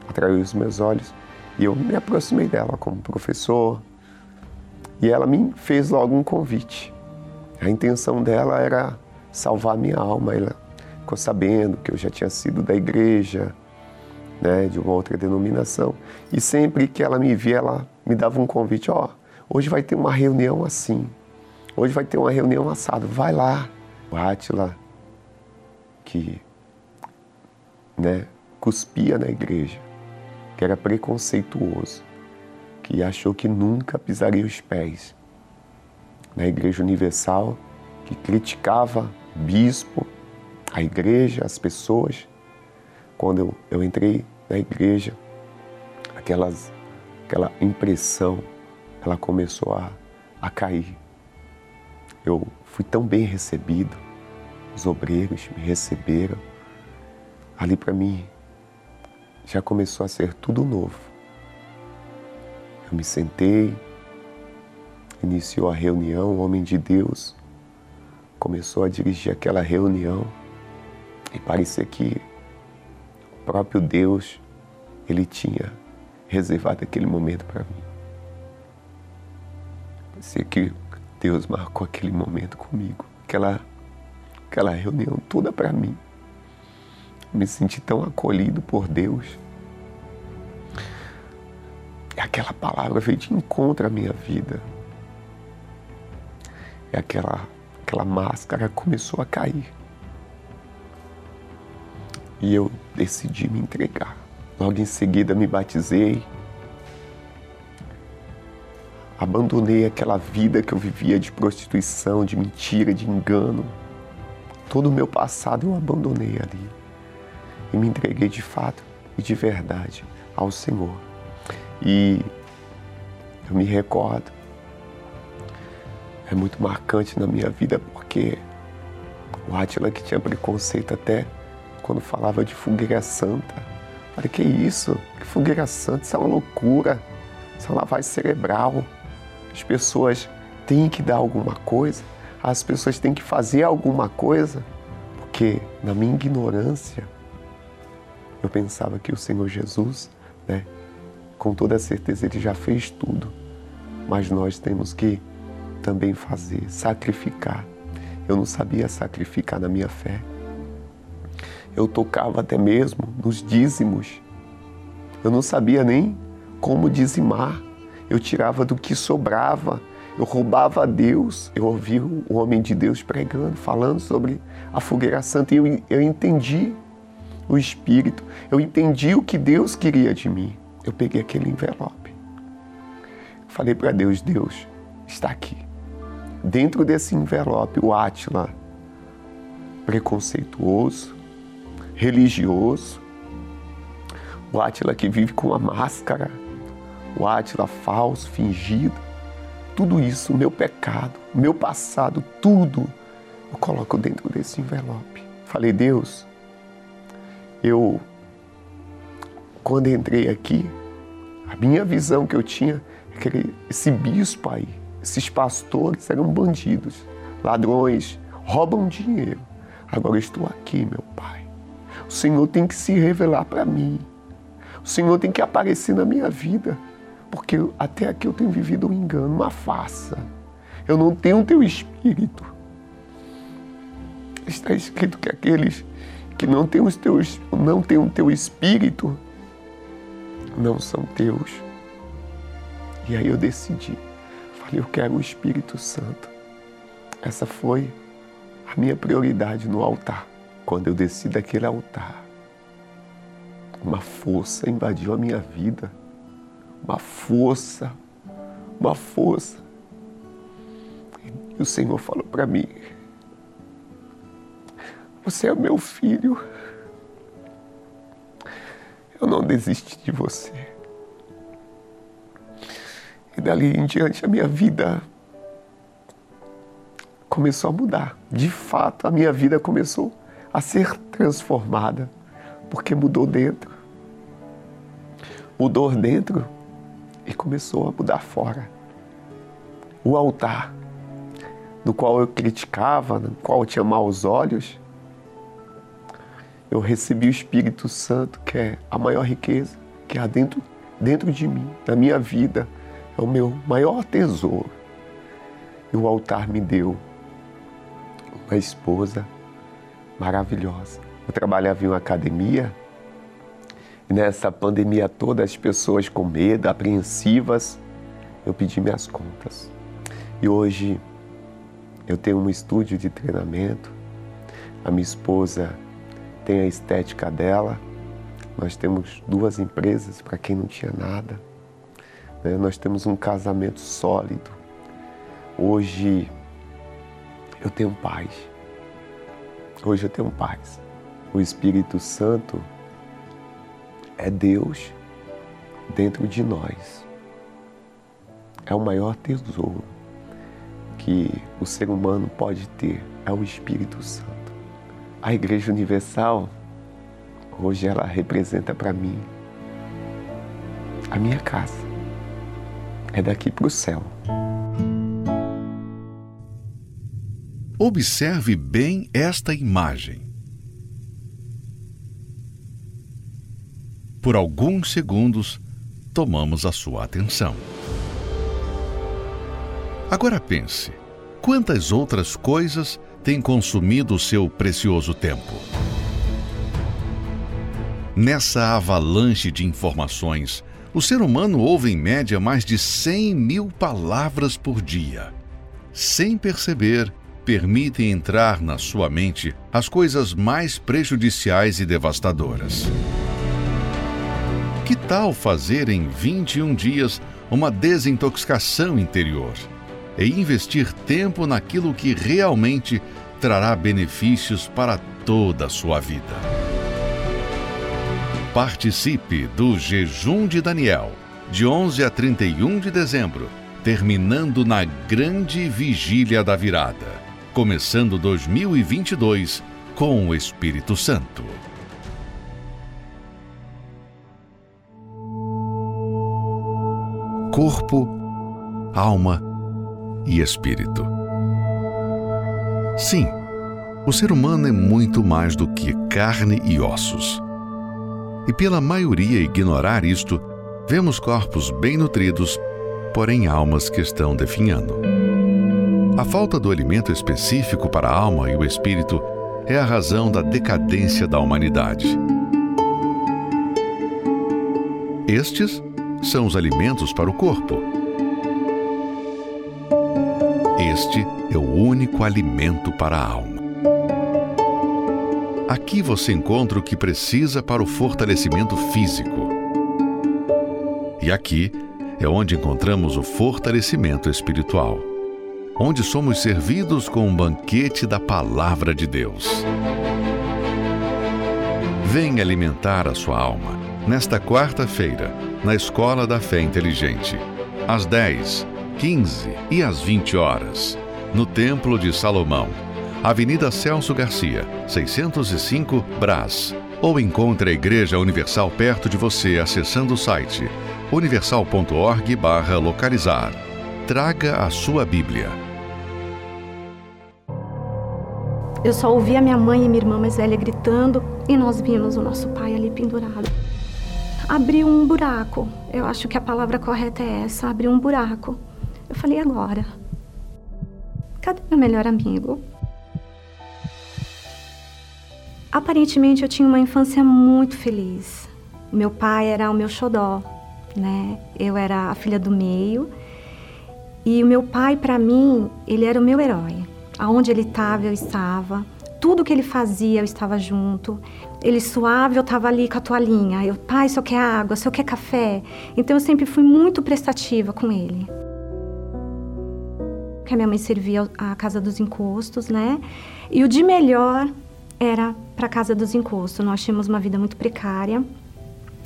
I: atraiu os meus olhos, e eu me aproximei dela como professor, e ela me fez logo um convite. A intenção dela era salvar minha alma. Ela ficou sabendo que eu já tinha sido da igreja, né, de uma outra denominação. E sempre que ela me via, ela me dava um convite: ó, oh, hoje vai ter uma reunião assim, hoje vai ter uma reunião assada, vai lá. O Átila, que né, cuspia na igreja, que era preconceituoso, que achou que nunca pisaria os pés na Igreja Universal, que criticava o bispo, a igreja, as pessoas. Quando eu, eu entrei na igreja, aquelas, aquela impressão, ela começou a, a cair. Eu fui tão bem recebido, os obreiros me receberam. Ali para mim já começou a ser tudo novo. Eu me sentei, iniciou a reunião, o homem de Deus começou a dirigir aquela reunião e parecia que o próprio Deus ele tinha reservado aquele momento para mim. Parecia que Deus marcou aquele momento comigo, aquela aquela reunião toda para mim. Me senti tão acolhido por Deus. E aquela palavra veio de encontro à minha vida. E aquela, aquela máscara começou a cair. E eu decidi me entregar. Logo em seguida me batizei. Abandonei aquela vida que eu vivia de prostituição, de mentira, de engano. Todo o meu passado eu abandonei ali. E me entreguei de fato e de verdade ao Senhor. E eu me recordo é muito marcante na minha vida porque o Átila que tinha preconceito até quando falava de fogueira santa. Falei, que isso? Que fogueira santa? Isso é uma loucura. Isso é uma lavagem cerebral. As pessoas têm que dar alguma coisa, as pessoas têm que fazer alguma coisa, porque na minha ignorância eu pensava que o Senhor Jesus, né, com toda certeza ele já fez tudo, mas nós temos que também fazer, sacrificar. Eu não sabia sacrificar na minha fé. Eu tocava até mesmo nos dízimos. Eu não sabia nem como dizimar. Eu tirava do que sobrava. Eu roubava a Deus. Eu ouvi o homem de Deus pregando, falando sobre a fogueira santa. E eu, eu entendi o Espírito. Eu entendi o que Deus queria de mim. Eu peguei aquele envelope. Falei para Deus: Deus, está aqui dentro desse envelope o Átila preconceituoso, religioso, o Átila que vive com uma máscara, o Átila falso, fingido, tudo isso, meu pecado, meu passado, tudo, eu coloco dentro desse envelope. Falei, Deus, eu, quando entrei aqui, a minha visão que eu tinha é que esse bispo aí, esses pastores eram bandidos, ladrões, roubam dinheiro. Agora estou aqui, meu Pai. O Senhor tem que se revelar para mim. O Senhor tem que aparecer na minha vida. Porque até aqui eu tenho vivido um engano, uma farsa. Eu não tenho o teu espírito. Está escrito que aqueles que não têm, os teus, não têm o teu espírito não são teus. E aí eu decidi. Falei, eu quero o Espírito Santo. Essa foi a minha prioridade no altar. Quando eu desci daquele altar, uma força invadiu a minha vida. Uma força, uma força. E o Senhor falou para mim: Você é meu filho. Eu não desisti de você. E dali em diante a minha vida começou a mudar. De fato, a minha vida começou a ser transformada, porque mudou dentro. Mudou dentro e começou a mudar fora. O altar, no qual eu criticava, no qual eu tinha maus olhos, eu recebi o Espírito Santo, que é a maior riqueza que há dentro, dentro de mim, na minha vida, é o meu maior tesouro. E o altar me deu uma esposa maravilhosa. Eu trabalhava em uma academia nessa pandemia toda as pessoas com medo, apreensivas, eu pedi minhas contas. E hoje eu tenho um estúdio de treinamento, a minha esposa tem a estética dela, nós temos duas empresas para quem não tinha nada, né? nós temos um casamento sólido. Hoje eu tenho paz. Hoje eu tenho paz. O Espírito Santo é Deus dentro de nós. É o maior tesouro que o ser humano pode ter, é o Espírito Santo. A Igreja Universal, hoje ela representa para mim a minha casa. É daqui para o céu.
A: Observe bem esta imagem. Por alguns segundos, tomamos a sua atenção. Agora pense: quantas outras coisas têm consumido o seu precioso tempo? Nessa avalanche de informações, o ser humano ouve em média mais de 100 mil palavras por dia. Sem perceber, permitem entrar na sua mente as coisas mais prejudiciais e devastadoras. Que tal fazer em 21 dias uma desintoxicação interior e investir tempo naquilo que realmente trará benefícios para toda a sua vida? Participe do Jejum de Daniel, de 11 a 31 de dezembro, terminando na Grande Vigília da Virada começando 2022 com o Espírito Santo. Corpo, alma e espírito. Sim, o ser humano é muito mais do que carne e ossos. E pela maioria ignorar isto, vemos corpos bem nutridos, porém almas que estão definhando. A falta do alimento específico para a alma e o espírito é a razão da decadência da humanidade. Estes são os alimentos para o corpo. Este é o único alimento para a alma. Aqui você encontra o que precisa para o fortalecimento físico. E aqui é onde encontramos o fortalecimento espiritual onde somos servidos com um banquete da Palavra de Deus. Venha alimentar a sua alma nesta quarta-feira, na Escola da Fé Inteligente, às 10, 15 e às 20 horas, no Templo de Salomão, Avenida Celso Garcia, 605 Brás. Ou encontre a Igreja Universal perto de você acessando o site universal.org/localizar. Traga a sua Bíblia
J: Eu só ouvia minha mãe e minha irmã mais velha gritando e nós vimos o nosso pai ali pendurado. Abriu um buraco. Eu acho que a palavra correta é essa, abriu um buraco. Eu falei, agora? Cadê meu melhor amigo? Aparentemente eu tinha uma infância muito feliz. Meu pai era o meu xodó, né? Eu era a filha do meio. E o meu pai, para mim, ele era o meu herói. Aonde ele estava, eu estava. Tudo que ele fazia, eu estava junto. Ele suave, eu estava ali com a toalhinha. Eu, pai, eu quer água, eu quer café. Então eu sempre fui muito prestativa com ele. Que a minha mãe servia a casa dos encostos, né? E o de melhor era para a casa dos encostos. Nós tínhamos uma vida muito precária.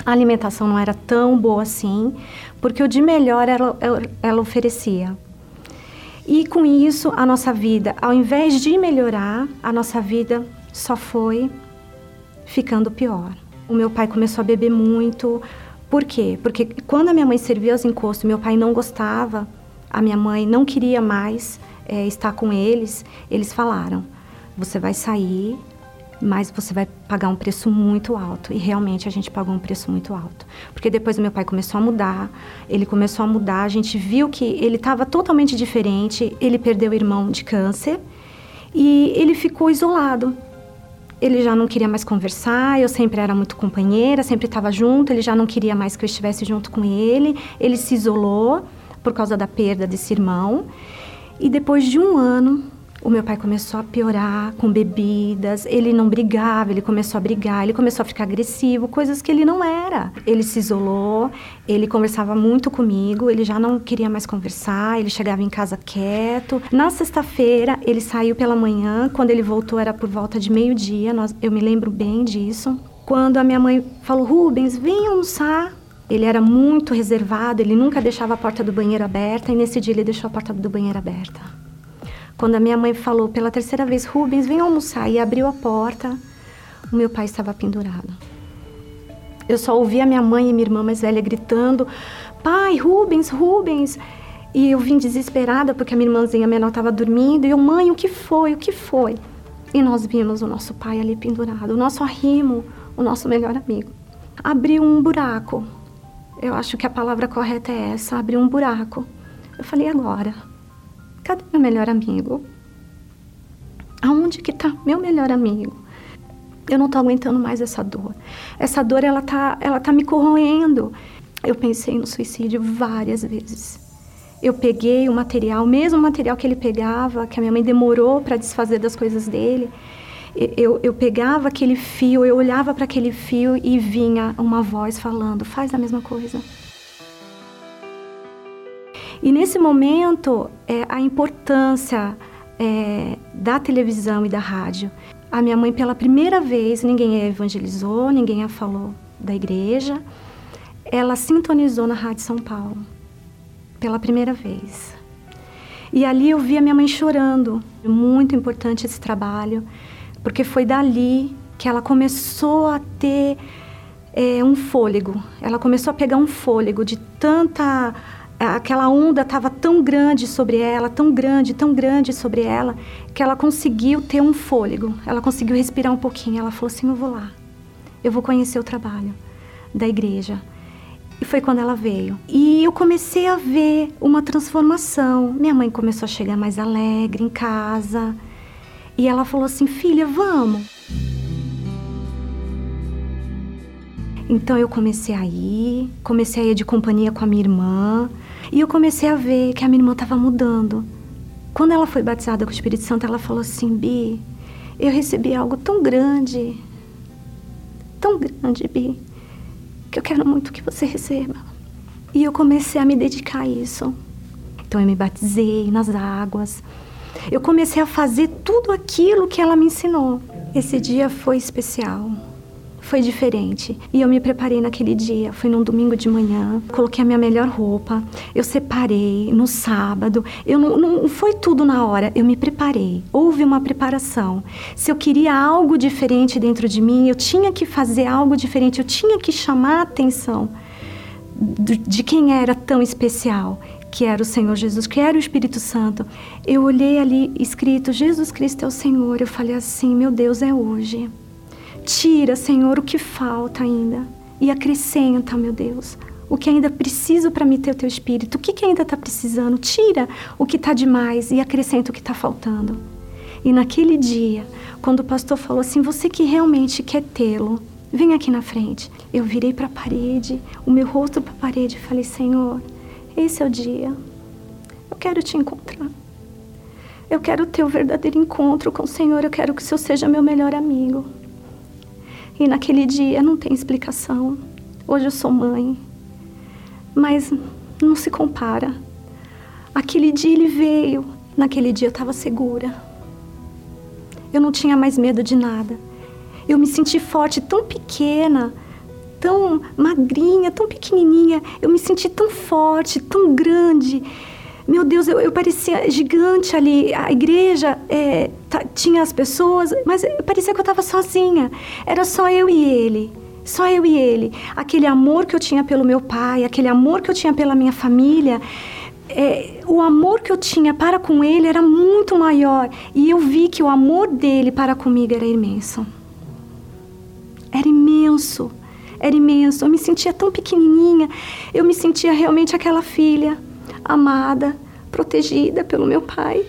J: A alimentação não era tão boa assim, porque o de melhor ela, ela oferecia. E com isso, a nossa vida, ao invés de melhorar, a nossa vida só foi ficando pior. O meu pai começou a beber muito. Por quê? Porque quando a minha mãe servia os encostos, meu pai não gostava, a minha mãe não queria mais é, estar com eles, eles falaram: você vai sair, mas você vai pagar um preço muito alto. E realmente a gente pagou um preço muito alto. Porque depois o meu pai começou a mudar, ele começou a mudar, a gente viu que ele estava totalmente diferente, ele perdeu o irmão de câncer e ele ficou isolado. Ele já não queria mais conversar, eu sempre era muito companheira, sempre estava junto, ele já não queria mais que eu estivesse junto com ele, ele se isolou por causa da perda desse irmão. E depois de um ano, o meu pai começou a piorar com bebidas, ele não brigava, ele começou a brigar, ele começou a ficar agressivo, coisas que ele não era. Ele se isolou, ele conversava muito comigo, ele já não queria mais conversar, ele chegava em casa quieto. Na sexta-feira, ele saiu pela manhã, quando ele voltou era por volta de meio-dia, eu me lembro bem disso. Quando a minha mãe falou: Rubens, vem almoçar. Ele era muito reservado, ele nunca deixava a porta do banheiro aberta, e nesse dia ele deixou a porta do banheiro aberta. Quando a minha mãe falou pela terceira vez, Rubens, vem almoçar, e abriu a porta, o meu pai estava pendurado. Eu só ouvi a minha mãe e minha irmã mais velha gritando: Pai, Rubens, Rubens. E eu vim desesperada porque a minha irmãzinha menor estava dormindo. E eu, mãe, o que foi? O que foi? E nós vimos o nosso pai ali pendurado, o nosso arrimo, o nosso melhor amigo. Abriu um buraco. Eu acho que a palavra correta é essa: abriu um buraco. Eu falei, agora? Cadê meu melhor amigo? Aonde que tá meu melhor amigo? Eu não tô aguentando mais essa dor. Essa dor, ela tá, ela tá me corroendo. Eu pensei no suicídio várias vezes. Eu peguei o material, o mesmo material que ele pegava, que a minha mãe demorou para desfazer das coisas dele. Eu, eu pegava aquele fio, eu olhava para aquele fio e vinha uma voz falando: faz a mesma coisa. E nesse momento, é, a importância é, da televisão e da rádio. A minha mãe, pela primeira vez, ninguém a evangelizou, ninguém a falou da igreja. Ela sintonizou na Rádio São Paulo, pela primeira vez. E ali eu vi a minha mãe chorando. Muito importante esse trabalho, porque foi dali que ela começou a ter é, um fôlego. Ela começou a pegar um fôlego de tanta aquela onda estava tão grande sobre ela, tão grande, tão grande sobre ela, que ela conseguiu ter um fôlego. Ela conseguiu respirar um pouquinho. Ela falou assim: Eu vou lá, eu vou conhecer o trabalho da igreja. E foi quando ela veio. E eu comecei a ver uma transformação. Minha mãe começou a chegar mais alegre em casa. E ela falou assim: Filha, vamos. Então eu comecei a ir, comecei a ir de companhia com a minha irmã. E eu comecei a ver que a minha irmã estava mudando. Quando ela foi batizada com o Espírito Santo, ela falou assim: Bi, eu recebi algo tão grande, tão grande, Bi, que eu quero muito que você receba. E eu comecei a me dedicar a isso. Então eu me batizei nas águas. Eu comecei a fazer tudo aquilo que ela me ensinou. Esse dia foi especial foi diferente. E eu me preparei naquele dia. Foi num domingo de manhã, coloquei a minha melhor roupa, eu separei no sábado. Eu não, não foi tudo na hora, eu me preparei. Houve uma preparação. Se eu queria algo diferente dentro de mim, eu tinha que fazer algo diferente, eu tinha que chamar a atenção de quem era tão especial que era o Senhor Jesus, que era o Espírito Santo. Eu olhei ali escrito Jesus Cristo é o Senhor. Eu falei assim, meu Deus, é hoje. Tira, Senhor, o que falta ainda e acrescenta, meu Deus, o que ainda preciso para me ter o teu espírito. O que, que ainda está precisando? Tira o que está demais e acrescenta o que está faltando. E naquele dia, quando o pastor falou assim: Você que realmente quer tê-lo, Vem aqui na frente. Eu virei para a parede, o meu rosto para a parede e falei: Senhor, esse é o dia. Eu quero te encontrar. Eu quero ter o verdadeiro encontro com o Senhor. Eu quero que o Senhor seja meu melhor amigo. E naquele dia não tem explicação. Hoje eu sou mãe. Mas não se compara. Aquele dia ele veio. Naquele dia eu estava segura. Eu não tinha mais medo de nada. Eu me senti forte, tão pequena, tão magrinha, tão pequenininha. Eu me senti tão forte, tão grande. Meu Deus, eu, eu parecia gigante ali. A igreja é, tinha as pessoas, mas parecia que eu estava sozinha. Era só eu e ele. Só eu e ele. Aquele amor que eu tinha pelo meu pai, aquele amor que eu tinha pela minha família. É, o amor que eu tinha para com ele era muito maior. E eu vi que o amor dele para comigo era imenso. Era imenso. Era imenso. Eu me sentia tão pequenininha. Eu me sentia realmente aquela filha amada, protegida pelo meu pai.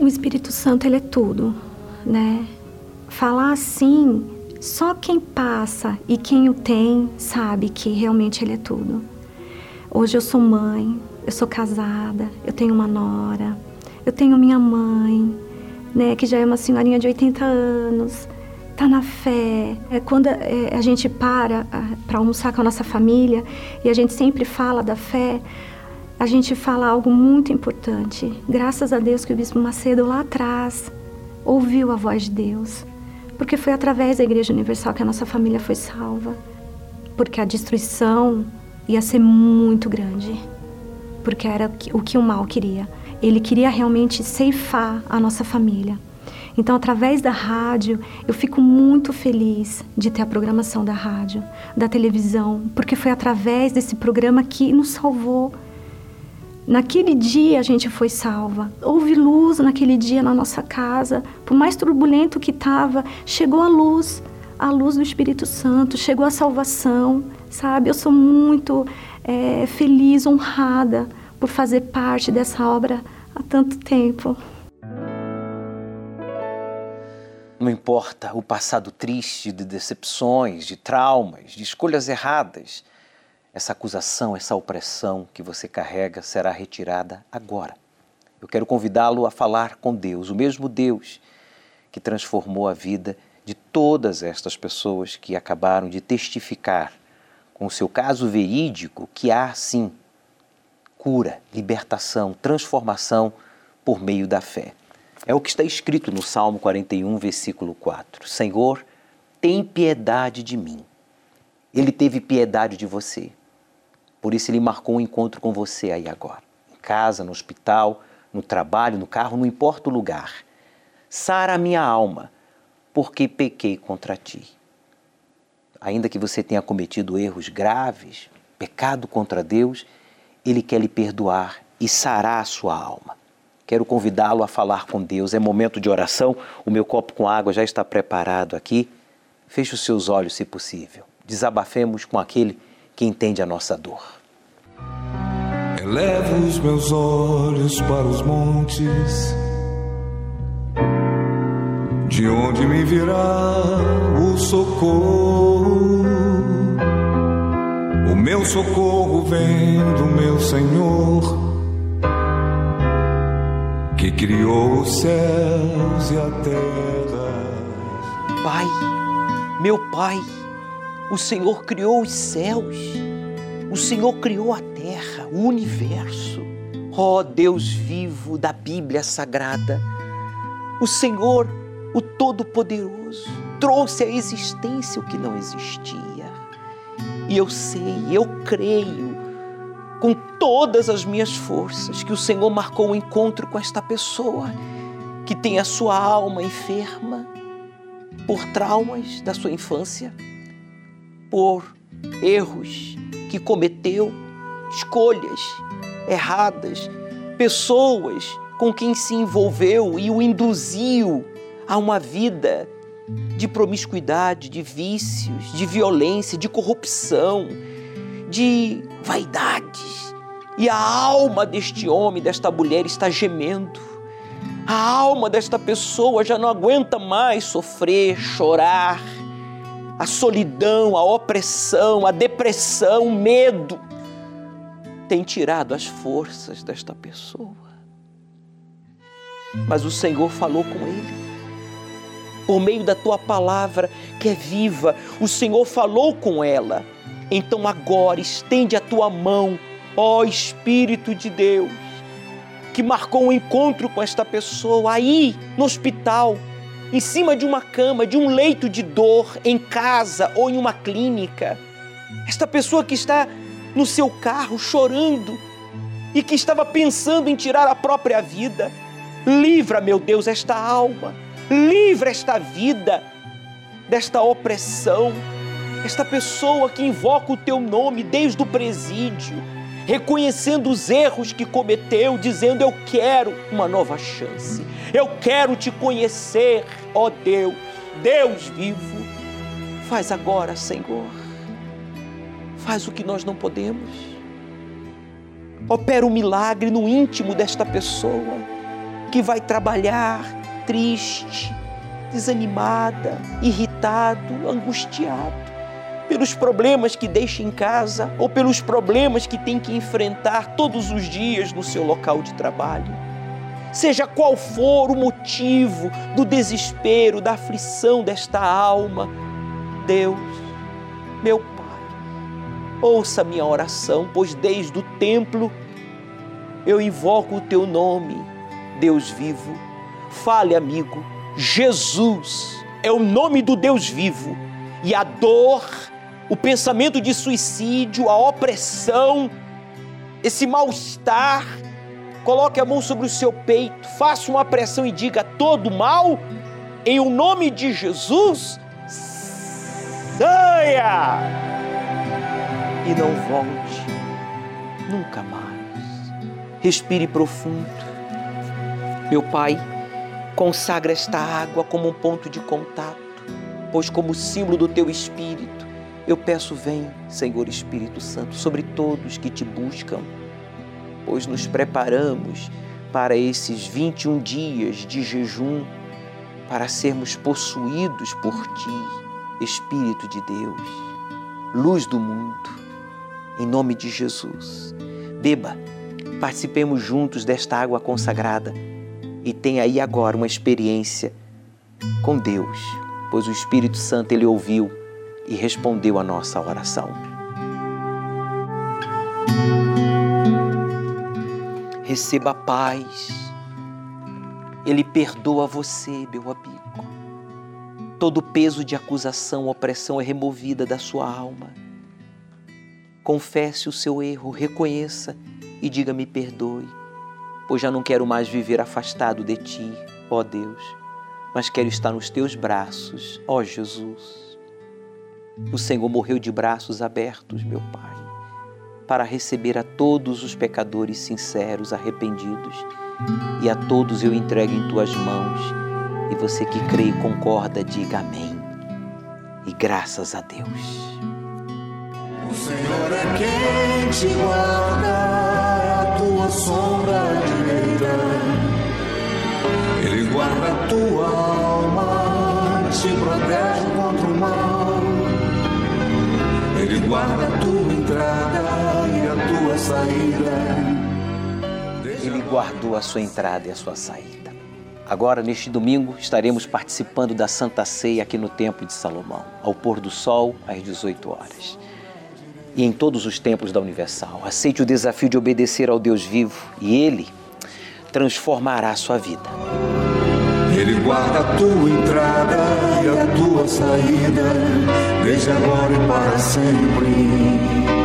J: O Espírito Santo, ele é tudo, né? Falar assim, só quem passa e quem o tem sabe que realmente ele é tudo. Hoje eu sou mãe, eu sou casada, eu tenho uma nora, eu tenho minha mãe, né, que já é uma senhorinha de 80 anos tá na fé. É quando é, a gente para para almoçar com a nossa família e a gente sempre fala da fé, a gente fala algo muito importante. Graças a Deus que o Bispo Macedo lá atrás ouviu a voz de Deus, porque foi através da Igreja Universal que a nossa família foi salva. Porque a destruição ia ser muito grande, porque era o que o mal queria. Ele queria realmente ceifar a nossa família. Então, através da rádio, eu fico muito feliz de ter a programação da rádio, da televisão, porque foi através desse programa que nos salvou. Naquele dia a gente foi salva. Houve luz naquele dia na nossa casa. Por mais turbulento que estava, chegou a luz, a luz do Espírito Santo, chegou a salvação, sabe? Eu sou muito é, feliz, honrada por fazer parte dessa obra há tanto tempo.
K: Não importa o passado triste de decepções, de traumas, de escolhas erradas, essa acusação, essa opressão que você carrega será retirada agora. Eu quero convidá-lo a falar com Deus, o mesmo Deus que transformou a vida de todas estas pessoas que acabaram de testificar com o seu caso verídico que há sim cura, libertação, transformação por meio da fé. É o que está escrito no Salmo 41, versículo 4. Senhor, tem piedade de mim. Ele teve piedade de você. Por isso ele marcou um encontro com você aí agora. Em casa, no hospital, no trabalho, no carro, não importa o lugar. Sara a minha alma, porque pequei contra ti. Ainda que você tenha cometido erros graves, pecado contra Deus, ele quer lhe perdoar e sarar a sua alma. Quero convidá-lo a falar com Deus. É momento de oração. O meu copo com água já está preparado aqui. Feche os seus olhos, se possível. Desabafemos com aquele que entende a nossa dor.
L: Elevo os meus olhos para os montes, de onde me virá o socorro. O meu socorro vem do meu Senhor que criou os céus e a terra.
K: Pai, meu Pai, o Senhor criou os céus, o Senhor criou a terra, o universo. Ó oh, Deus vivo da Bíblia Sagrada, o Senhor, o Todo-Poderoso, trouxe à existência o que não existia. E eu sei, eu creio com todas as minhas forças que o Senhor marcou um encontro com esta pessoa que tem a sua alma enferma por traumas da sua infância, por erros que cometeu, escolhas erradas, pessoas com quem se envolveu e o induziu a uma vida de promiscuidade, de vícios, de violência, de corrupção, de vaidades. E a alma deste homem, desta mulher está gemendo. A alma desta pessoa já não aguenta mais sofrer, chorar, a solidão, a opressão, a depressão, o medo tem tirado as forças desta pessoa. Mas o Senhor falou com ele. Por meio da tua palavra que é viva, o Senhor falou com ela. Então agora estende a tua mão, ó Espírito de Deus, que marcou um encontro com esta pessoa aí no hospital, em cima de uma cama, de um leito de dor, em casa ou em uma clínica. Esta pessoa que está no seu carro chorando e que estava pensando em tirar a própria vida. Livra, meu Deus, esta alma, livra esta vida desta opressão, esta pessoa que invoca o teu nome desde o presídio, reconhecendo os erros que cometeu, dizendo: Eu quero uma nova chance, eu quero te conhecer, ó Deus, Deus vivo. Faz agora, Senhor faz o que nós não podemos. Opera um milagre no íntimo desta pessoa que vai trabalhar triste, desanimada, irritado, angustiado pelos problemas que deixa em casa ou pelos problemas que tem que enfrentar todos os dias no seu local de trabalho. Seja qual for o motivo do desespero, da aflição desta alma, Deus, meu Ouça minha oração, pois desde o templo eu invoco o teu nome, Deus vivo. Fale, amigo, Jesus é o nome do Deus vivo. E a dor, o pensamento de suicídio, a opressão, esse mal-estar, coloque a mão sobre o seu peito, faça uma pressão e diga: todo mal, em o nome de Jesus, saia! e não volte nunca mais. Respire profundo. Meu Pai, consagra esta água como um ponto de contato, pois, como símbolo do teu Espírito, eu peço, vem, Senhor Espírito Santo, sobre todos que te buscam, pois nos preparamos para esses 21 dias de jejum, para sermos possuídos por ti, Espírito de Deus, luz do mundo em nome de Jesus. Beba, participemos juntos desta água consagrada e tenha aí agora uma experiência com Deus, pois o Espírito Santo ele ouviu e respondeu a nossa oração. Receba a paz. Ele perdoa você, meu amigo. Todo peso de acusação, opressão é removida da sua alma confesse o seu erro, reconheça e diga-me perdoe, pois já não quero mais viver afastado de ti, ó Deus, mas quero estar nos teus braços, ó Jesus. O Senhor morreu de braços abertos, meu Pai, para receber a todos os pecadores sinceros, arrependidos, e a todos eu entrego em tuas mãos. E você que crê e concorda, diga amém. E graças a Deus.
L: O Senhor é quem te guarda, a tua sombra direita. Ele guarda a tua alma, te protege guarda a tua entrada e a tua saída.
K: Ele guardou a sua entrada e a sua saída. Agora, neste domingo, estaremos participando da Santa Ceia aqui no Templo de Salomão, ao pôr do sol, às 18 horas e em todos os templos da Universal. Aceite o desafio de obedecer ao Deus vivo e Ele transformará a sua vida.
L: Ele guarda a tua entrada e a tua saída, desde agora e para sempre.